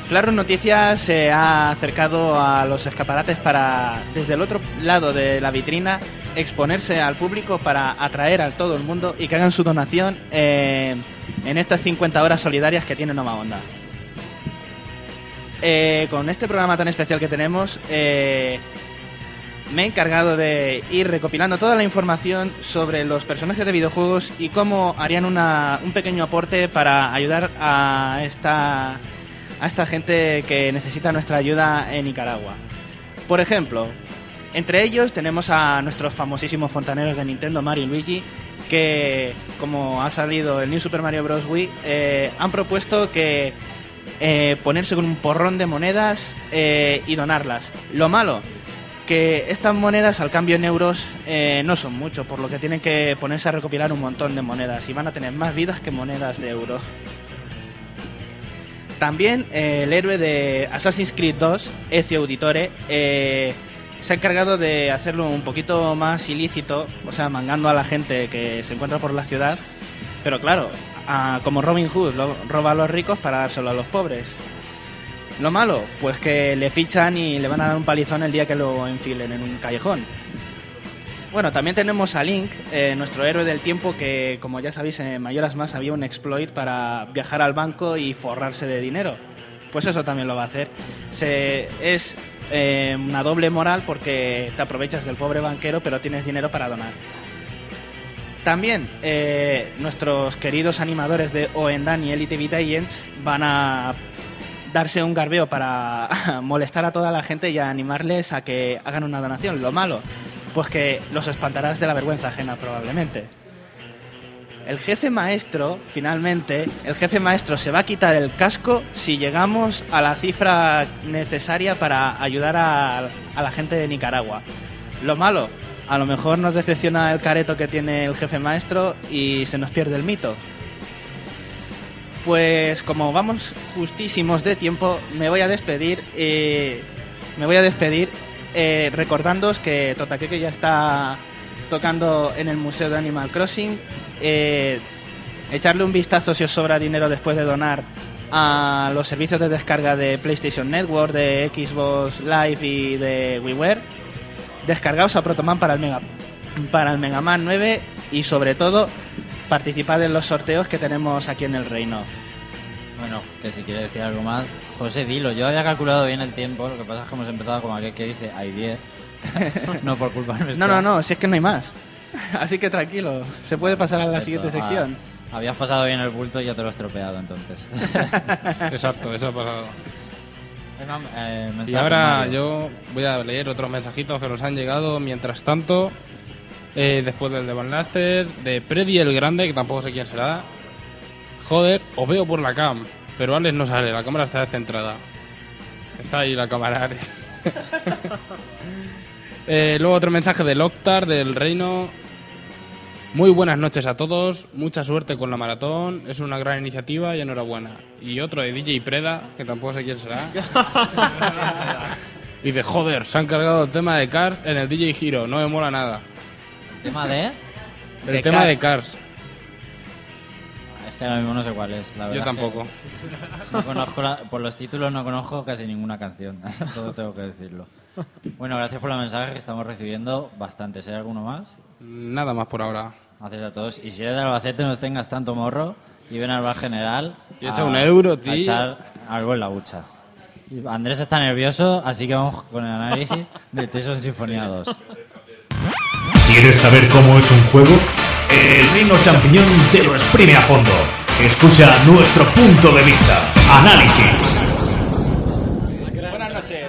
Flarro Noticias se ha acercado a los escaparates para, desde el otro lado de la vitrina, exponerse al público para atraer a todo el mundo y que hagan su donación eh, en estas 50 horas solidarias que tiene Nova Onda. Eh, con este programa tan especial que tenemos, eh, me he encargado de ir recopilando toda la información sobre los personajes de videojuegos y cómo harían una- un pequeño aporte para ayudar a esta, a esta gente que necesita nuestra ayuda en Nicaragua. Por ejemplo, entre ellos tenemos a nuestros famosísimos fontaneros de Nintendo, Mario y Luigi, que, como ha salido el New Super Mario Bros. Wii, eh, han propuesto que eh, ponerse con un porrón de monedas eh, y donarlas. Lo malo, que estas monedas al cambio en euros eh, no son mucho, por lo que tienen que ponerse a recopilar un montón de monedas y van a tener más vidas que monedas de euro. También eh, el héroe de Assassin's Creed 2, Ezio Auditore, eh, se ha encargado de hacerlo un poquito más ilícito, o sea, mangando a la gente que se encuentra por la ciudad, pero claro, a- como Robin Hood lo- roba a los ricos para dárselo a los pobres. Lo malo, pues que le fichan y le van a dar un palizón el día que lo enfilen en un callejón. Bueno, también tenemos a Link, eh, nuestro héroe del tiempo, que como ya sabéis en Mayoras Más había un exploit para viajar al banco y forrarse de dinero. Pues eso también lo va a hacer. Es eh, una doble moral porque te aprovechas del pobre banquero pero tienes dinero para donar. También eh, nuestros queridos animadores de Oendan y Elite Beat Agents van a darse un garbeo para molestar a toda la gente y animarles a que hagan una donación. Lo malo, pues que los espantarás de la vergüenza ajena probablemente. El jefe maestro, finalmente, el jefe maestro se va a quitar el casco si llegamos a la cifra necesaria para ayudar a, a la gente de Nicaragua. Lo malo, a lo mejor nos decepciona el careto que tiene el jefe maestro y se nos pierde el mito. Pues como vamos justísimos de tiempo, me voy a despedir. eh, me voy a despedir eh, recordándoos que Totakeke ya está tocando en el Museo de Animal Crossing. Eh, echarle un vistazo si os sobra dinero después de donar a los servicios de descarga de PlayStation Network, de Xbox Live y de WiiWare. Descargaos a Protoman para el Mega para el Mega Man 9 y sobre todo participad en los sorteos que tenemos aquí en el reino. Bueno, que si quiere decir algo más, José, dilo. Yo había calculado bien el tiempo, lo que pasa es que hemos empezado como aquel que dice, hay 10. no por culpa nuestra. No, no, no, si es que no hay más. Así que tranquilo, se puede pasar a la Perfecto. siguiente sección. Ah, habías pasado bien el bulto y ya te lo he estropeado entonces. Exacto, eso ha pasado. Eh, Y ahora yo voy a leer otros mensajitos que nos han llegado mientras tanto. Eh, después del de Van Laster, de Preddy el Grande, que tampoco sé quién será. Joder, os veo por la cam, pero Alex no sale, la cámara está descentrada. Está ahí la cámara, Alex. Eh, luego otro mensaje del Octar, del Reino. Muy buenas noches a todos, mucha suerte con la maratón, es una gran iniciativa y enhorabuena. Y otro de DJ Preda, que tampoco sé quién será. Y de joder, se han cargado el tema de Cars en el DJ Hero, no me mola nada. ¿Tema de? El De tema Cars. de Cars, Es que ahora mismo no sé cuál es, la verdad. yo tampoco. No conozco la- por los títulos no conozco casi ninguna canción, todo tengo que decirlo. Bueno, gracias por los mensajes que estamos recibiendo bastantes. ¿Hay alguno más? Nada más por ahora. Gracias a todos. Y si eres de Albacete no tengas tanto morro y ven al bar general. Y echa un euro, tío. A echar algo en la hucha. Y Andrés está nervioso, así que vamos con el análisis de Teson Sinfonía 2. ¿Quieres saber cómo es un juego? El Reino Champiñón te lo exprime a fondo. Escucha nuestro punto de vista. Análisis. Buenas noches.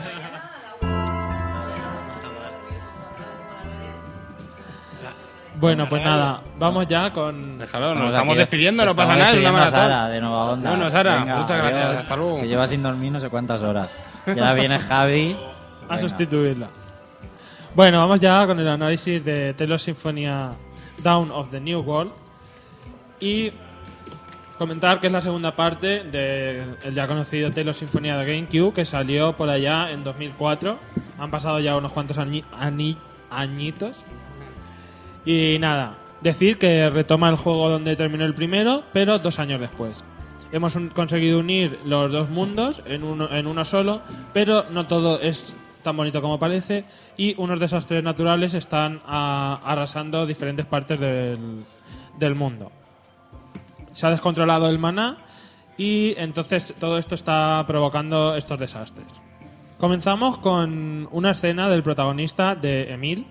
Bueno, pues nada, vamos ya con... Déjalo, nos Estamos estamos aquí- despidiendo, no estamos pasa nada, es una despidiendo a maratón. Sara, de Nueva Onda. Bueno, Sara, Venga, muchas gracias, adiós, hasta luego. Que lleva sin dormir no sé cuántas horas. Y ahora viene Javi. a Venga. sustituirla. Bueno, vamos ya con el análisis de Taylor Sinfonía Down of the New World y comentar que es la segunda parte del ya conocido Taylor Sinfonía de GameCube que salió por allá en 2004. Han pasado ya unos cuantos añi- ani- añitos. Y nada, decir que retoma el juego donde terminó el primero, pero dos años después. Hemos un- conseguido unir los dos mundos en uno, en uno solo, pero no todo es tan bonito como parece y unos desastres naturales están ah, arrasando diferentes partes del, del mundo. Se ha descontrolado el maná y entonces todo esto está provocando estos desastres. Comenzamos con una escena del protagonista de Emil,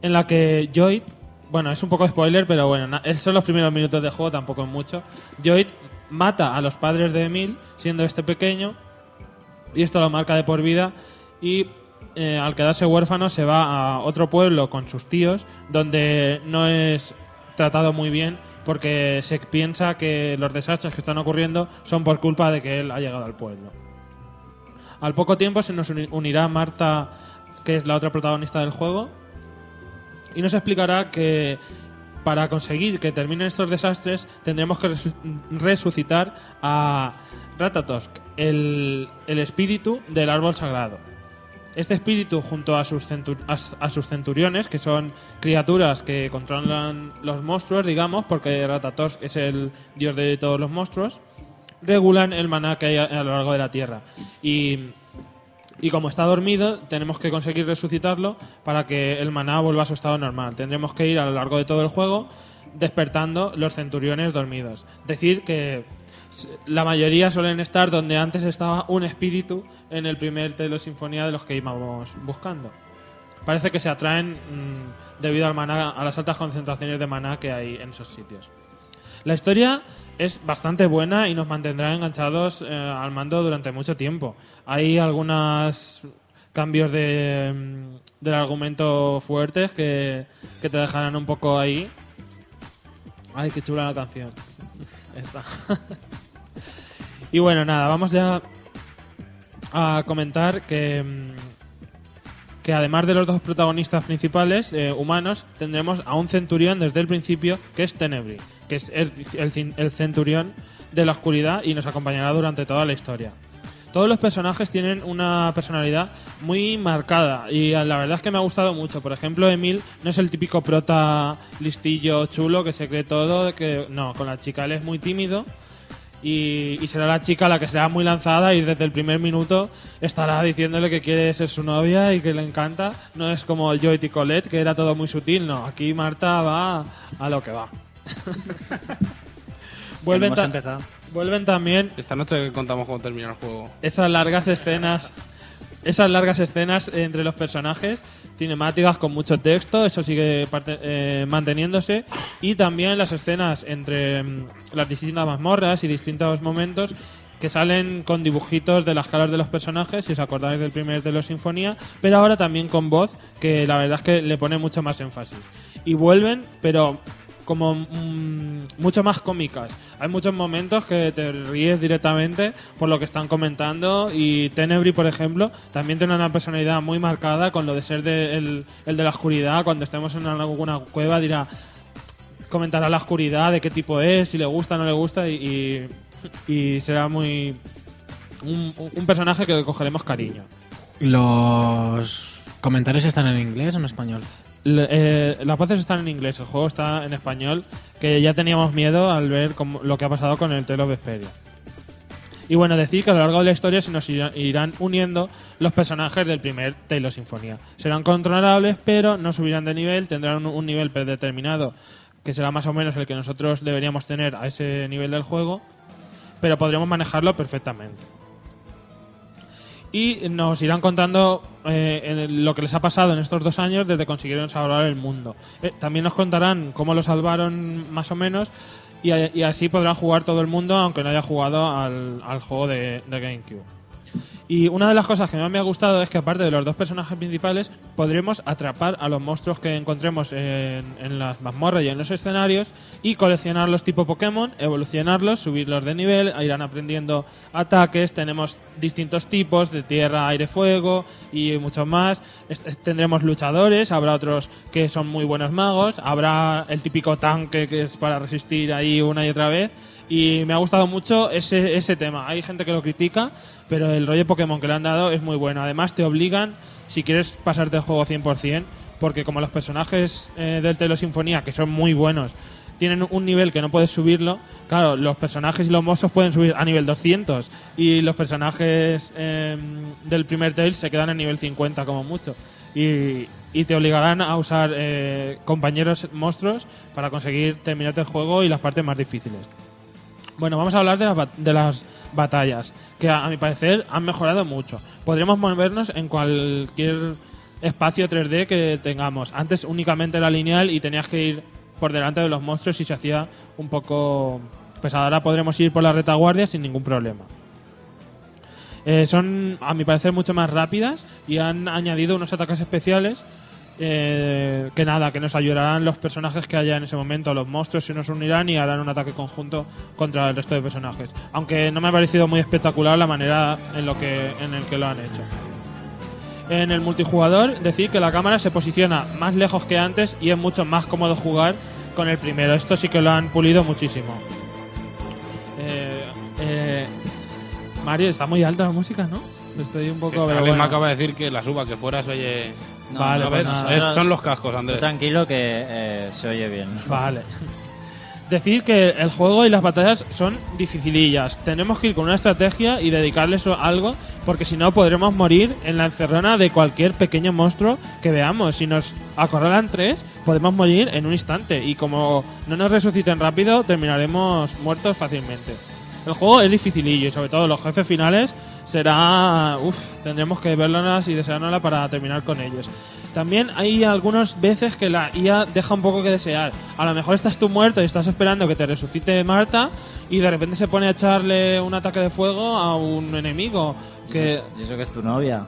en la que Joy, bueno, es un poco spoiler, pero bueno, son los primeros minutos de juego, tampoco es mucho. Joy mata a los padres de Emil, siendo este pequeño, y esto lo marca de por vida. Y eh, al quedarse huérfano, se va a otro pueblo con sus tíos, donde no es tratado muy bien, porque se piensa que los desastres que están ocurriendo son por culpa de que él ha llegado al pueblo. Al poco tiempo se nos uni- unirá Marta, que es la otra protagonista del juego, y nos explicará que para conseguir que terminen estos desastres tendremos que resu- resucitar a Ratatosk, el, el espíritu del árbol sagrado. Este espíritu, junto a sus, a a sus centuriones, que son criaturas que controlan los monstruos, digamos, porque Ratatosk es el dios de todos los monstruos, regulan el maná que hay a, a lo largo de la tierra. Y y como está dormido, tenemos que conseguir resucitarlo para que el maná vuelva a su estado normal. Tendremos que ir a lo largo de todo el juego despertando los centuriones dormidos. Decir que la mayoría suelen estar donde antes estaba un espíritu en el primer Telo Sinfonía de los que íbamos buscando. Parece que se atraen mm, debido al maná, a las altas concentraciones de maná que hay en esos sitios. La historia es bastante buena y nos mantendrá enganchados eh, al mando durante mucho tiempo. Hay algunos cambios de, mm, del argumento fuertes que, que te dejarán un poco ahí. Ay, qué chula la canción. Esta. y bueno, nada, vamos ya a comentar que, mm, que además de los dos protagonistas principales eh, humanos, tendremos a un centurión desde el principio que es Tenebri, que es el, el el centurión de la oscuridad y nos acompañará durante toda la historia. Todos los personajes tienen una personalidad muy marcada y eh, la verdad es que me ha gustado mucho. Por ejemplo, Emil no es el típico prota listillo chulo que se cree todo, que no, con la chica él es muy tímido y, y será la chica la que será muy lanzada y desde el primer minuto estará diciéndole que quiere ser su novia y que le encanta. No es como el Joy y Colette, que era todo muy sutil, no. Aquí Marta va a lo que va. vuelven, ta- empezado. vuelven también Esta noche contamos cómo termina el juego. esas largas escenas esas largas escenas entre los personajes cinemáticas con mucho texto eso sigue parte- eh, manteniéndose y también las escenas entre mm, las distintas mazmorras y distintos momentos que salen con dibujitos de las caras de los personajes, si os acordáis del primer de los Sinfonía, pero ahora también con voz, que la verdad es que le pone mucho más énfasis. Y vuelven, pero como mm, mucho más cómicas. Hay muchos momentos que te ríes directamente por lo que están comentando y Tenebri, por ejemplo, también tiene una personalidad muy marcada con lo de ser de- el, el de la oscuridad. Cuando estemos en alguna cueva dirá, comentará la oscuridad, de qué tipo es, si le gusta no le gusta y, y, será muy... Un, personaje que cogeremos cariño. ¿Los comentarios están en inglés o en español? Eh, las voces están en inglés, el juego está en español, que ya teníamos miedo al ver cómo- lo que ha pasado con el Tale of Vesperia. Y bueno, decir que a lo largo de la historia se nos irá- irán uniendo los personajes del primer Tale of Sinfonía. Serán controlables, pero no subirán de nivel, tendrán un nivel predeterminado, que será más o menos el que nosotros deberíamos tener a ese nivel del juego, pero podremos manejarlo perfectamente y nos irán contando eh, lo que les ha pasado en estos dos años desde que consiguieron salvar el mundo. Eh, también nos contarán cómo lo salvaron más o menos y, así podrán jugar todo el mundo aunque no haya jugado al, al juego de GameCube. Y una de las cosas que más me ha gustado es que aparte de los dos personajes principales podremos atrapar a los monstruos que encontremos en, en las mazmorras y en los escenarios y coleccionarlos tipo Pokémon, evolucionarlos, subirlos de nivel, irán aprendiendo ataques, tenemos distintos tipos de tierra, aire, fuego y muchos más. Tendremos luchadores, habrá otros que son muy buenos magos, habrá el típico tanque que es para resistir ahí una y otra vez. Y me ha gustado mucho ese, ese tema. Hay gente que lo critica, pero el rollo Pokémon que le han dado es muy bueno. Además, te obligan, si quieres pasarte el juego 100%, porque como los personajes eh, del Telo Sinfonía, que son muy buenos, tienen un nivel que no puedes subirlo, claro, los personajes y los monstruos pueden subir a nivel 200 y los personajes eh, del primer Tale se quedan en nivel 50 como mucho. Y, y te obligarán a usar eh, compañeros monstruos para conseguir terminarte el juego y las partes más difíciles. Bueno, vamos a hablar de las, de las batallas, que a, mi parecer han mejorado mucho. Podremos movernos en cualquier espacio 3D que tengamos. Antes únicamente era lineal y tenías que ir por delante de los monstruos y se hacía un poco pesado. Ahora podremos ir por la retaguardia sin ningún problema. Eh, son, a mi parecer, mucho más rápidas y han añadido unos ataques especiales eh, que nada, que nos ayudarán los personajes que haya en ese momento. Los monstruos se nos unirán y harán un ataque conjunto contra el resto de personajes. Aunque no me ha parecido muy espectacular la manera en, lo que, en el que lo han hecho. En el multijugador, decir que la cámara se posiciona más lejos que antes y es mucho más cómodo jugar con el primero. Esto sí que lo han pulido muchísimo. Eh, eh, Mario, está muy alta la música, ¿no? Estoy un poco... Alex bueno. me acaba de decir que la suba, que fuera se oye... No, Vale, no, pues. Es- son los cascos, Andrés. tranquilo que eh, se oye bien. Vale. Decir que el juego y las batallas son dificilillas. Tenemos que ir con una estrategia y dedicarles algo, porque si no podremos morir en la encerrona de cualquier pequeño monstruo que veamos. Si nos acorralan tres, podemos morir en un instante. Y como no nos resuciten rápido, terminaremos muertos fácilmente. El juego es dificilillo y sobre todo los jefes finales será... Uf, tendremos que verlas y deseárnosla para terminar con ellos. También hay algunas veces que la IA deja un poco que desear. A lo mejor estás tú muerto y estás esperando que te resucite Marta y de repente se pone a echarle un ataque de fuego a un enemigo. Que, ¿Y eso que es tu novia?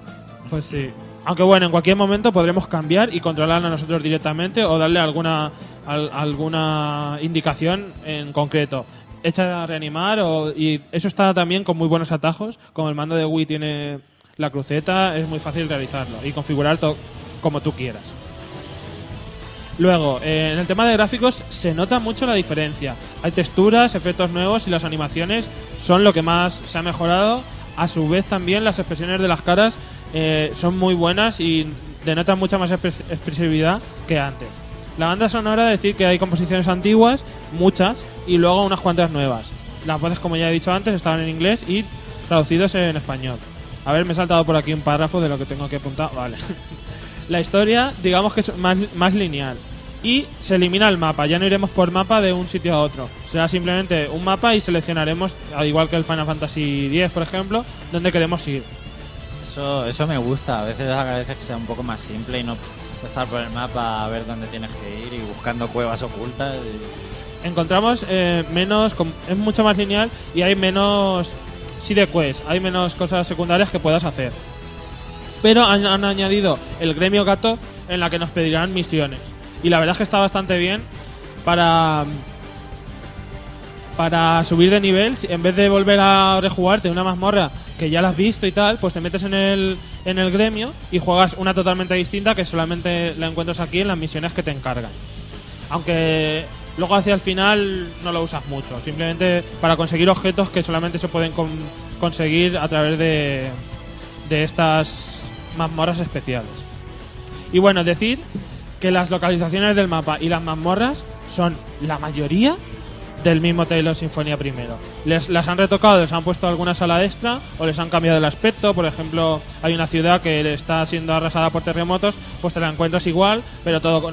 pues sí. Aunque bueno, en cualquier momento podremos cambiar y controlarla nosotros directamente o darle alguna al- alguna indicación en concreto. Echa a reanimar o, y eso está también con muy buenos atajos. Como el mando de Wii tiene la cruceta, es muy fácil realizarlo y configurar todo como tú quieras. Luego, eh, en el tema de gráficos se nota mucho la diferencia. Hay texturas, efectos nuevos y las animaciones son lo que más se ha mejorado. A su vez también las expresiones de las caras eh, son muy buenas y denotan mucha más expres- expresividad que antes. La banda sonora decir que hay composiciones antiguas, muchas, y luego unas cuantas nuevas. Las voces, como ya he dicho antes, estaban en inglés y traducidos en español. A ver, me he saltado por aquí un párrafo de lo que tengo que apuntar. Vale. La historia, digamos que es más, más lineal. Y se elimina el mapa. Ya no iremos por mapa de un sitio a otro. Será simplemente un mapa y seleccionaremos, al igual que el Final Fantasy X, por ejemplo, dónde queremos ir. Eso, eso me gusta. A veces agradece que sea un poco más simple y no estar por el mapa a ver dónde tienes que ir y buscando cuevas ocultas. y- Encontramos eh, menos. Es mucho más lineal y hay menos. Sí, de quest. Hay menos cosas secundarias que puedas hacer. Pero han, han añadido el gremio Gato en la que nos pedirán misiones. Y la verdad es que está bastante bien para. Para subir de nivel, en vez de volver a rejugarte una mazmorra que ya la has visto y tal, pues te metes en el, en el gremio y juegas una totalmente distinta que solamente la encuentras aquí en las misiones que te encargan. Aunque luego hacia el final no lo usas mucho, simplemente para conseguir objetos que solamente se pueden con- conseguir a través de, de estas mazmorras especiales. Y bueno, decir que las localizaciones del mapa y las mazmorras son la mayoría del mismo Taylor Sinfonía primero. Les, las han retocado, les han puesto alguna sala extra o les han cambiado el aspecto. Por ejemplo, hay una ciudad que está siendo arrasada por terremotos, pues te la encuentras igual, pero todo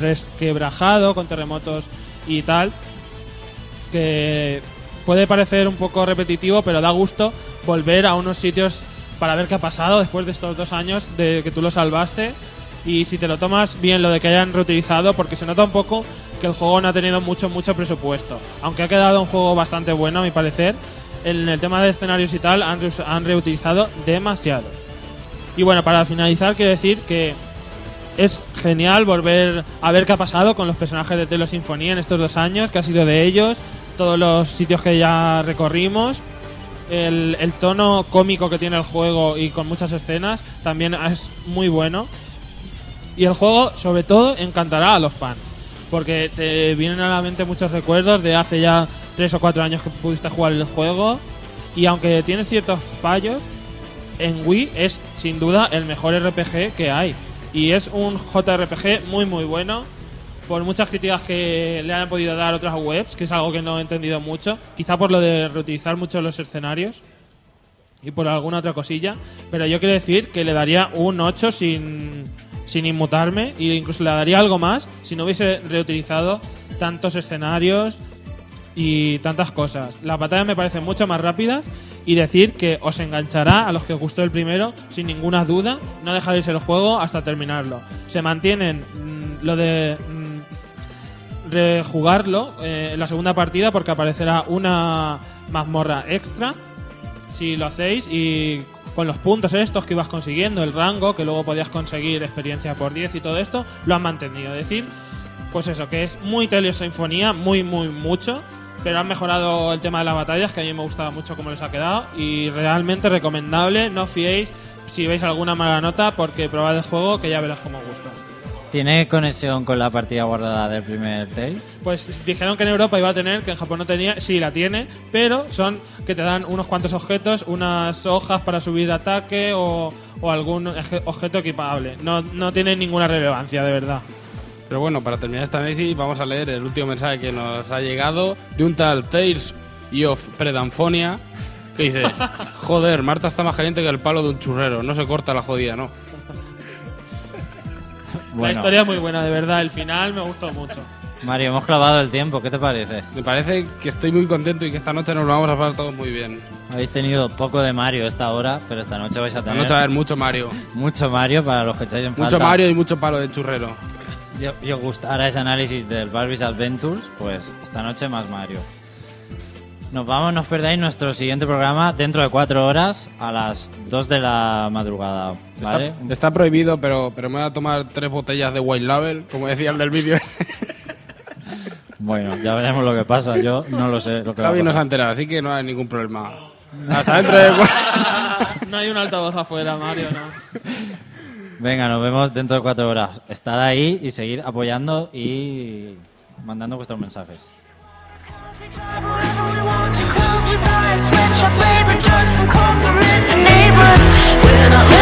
resquebrajado, con terremotos y tal. Que puede parecer un poco repetitivo, pero da gusto volver a unos sitios para ver qué ha pasado después de estos dos años de que tú lo salvaste. Y si te lo tomas bien lo de que hayan reutilizado, porque se nota un poco que el juego no ha tenido mucho, mucho presupuesto. Aunque ha quedado un juego bastante bueno, a mi parecer, en el tema de escenarios y tal han, han reutilizado demasiado. Y bueno, para finalizar, quiero decir que es genial volver a ver qué ha pasado con los personajes de Telo Sinfonía en estos dos años, que ha sido de ellos, todos los sitios que ya recorrimos. El, el tono cómico que tiene el juego y con muchas escenas también es muy bueno. Y el juego, sobre todo, encantará a los fans. Porque te vienen a la mente muchos recuerdos de hace ya 3 o 4 años que pudiste jugar el juego. Y aunque tiene ciertos fallos, en Wii es sin duda el mejor RPG que hay. Y es un JRPG muy muy bueno. Por muchas críticas que le han podido dar otras webs, que es algo que no he entendido mucho. Quizá por lo de reutilizar mucho los escenarios. Y por alguna otra cosilla. Pero yo quiero decir que le daría un 8 sin, sin inmutarme. E incluso le daría algo más si no hubiese reutilizado tantos escenarios y tantas cosas. Las batallas me parecen mucho más rápidas y decir que os enganchará a los que os gustó el primero sin ninguna duda. No dejaréis el juego hasta terminarlo. Se mantienen mm, lo de mm, rejugarlo eh, en la segunda partida porque aparecerá una mazmorra extra si lo hacéis y con los puntos estos que ibas consiguiendo, el rango, que luego podías conseguir experiencia por 10 y todo esto, lo han mantenido. Es decir, pues eso, que es muy Telesinfonía, muy, muy, mucho, pero han mejorado el tema de las batallas, que a mí me gustaba mucho cómo les ha quedado, y realmente recomendable, no fiéis si veis alguna mala nota, porque probad el juego, que ya verás cómo gusta. ¿Tiene conexión con la partida guardada del primer Tales? Pues dijeron que en Europa iba a tener, que en Japón no tenía, sí la tiene, pero son que te dan unos cuantos objetos, unas hojas para subir de ataque o, o algún objeto equipable. No, no tiene ninguna relevancia, de verdad. Pero bueno, para terminar esta análisis vamos a leer el último mensaje que nos ha llegado de un tal Tales y of Predanfonia que dice, joder, Marta está más caliente que el palo de un churrero, no se corta la jodida, ¿no? La historia es muy buena, de verdad. El final me gustó mucho. Mario, hemos clavado el tiempo, ¿qué te parece? Me parece que estoy muy contento y que esta noche nos lo vamos a pasar todos muy bien. Habéis tenido poco de Mario esta hora, pero esta noche vais a Esta tener noche va a haber mucho Mario. mucho Mario para los que echáis en Mucho falta. Mario y mucho palo de churrero. Yo, yo gustara ese análisis del Barbie's Adventures, pues esta noche más Mario. Nos vamos, no os perdáis nuestro siguiente programa dentro de cuatro horas a las 2 de la madrugada, ¿vale? Está, está prohibido, pero, pero me voy a tomar tres botellas de White Label, como decía el del vídeo. Bueno, ya veremos lo que pasa. Yo no lo sé. Lo que va a Javi no se ha enterado, así que no hay ningún problema. Hasta dentro de... No hay un altavoz afuera, Mario, no. Venga, nos vemos dentro de cuatro horas. Estad ahí y seguir apoyando y mandando vuestros mensajes. Switch, up labor drugs and conquering the neighbors When I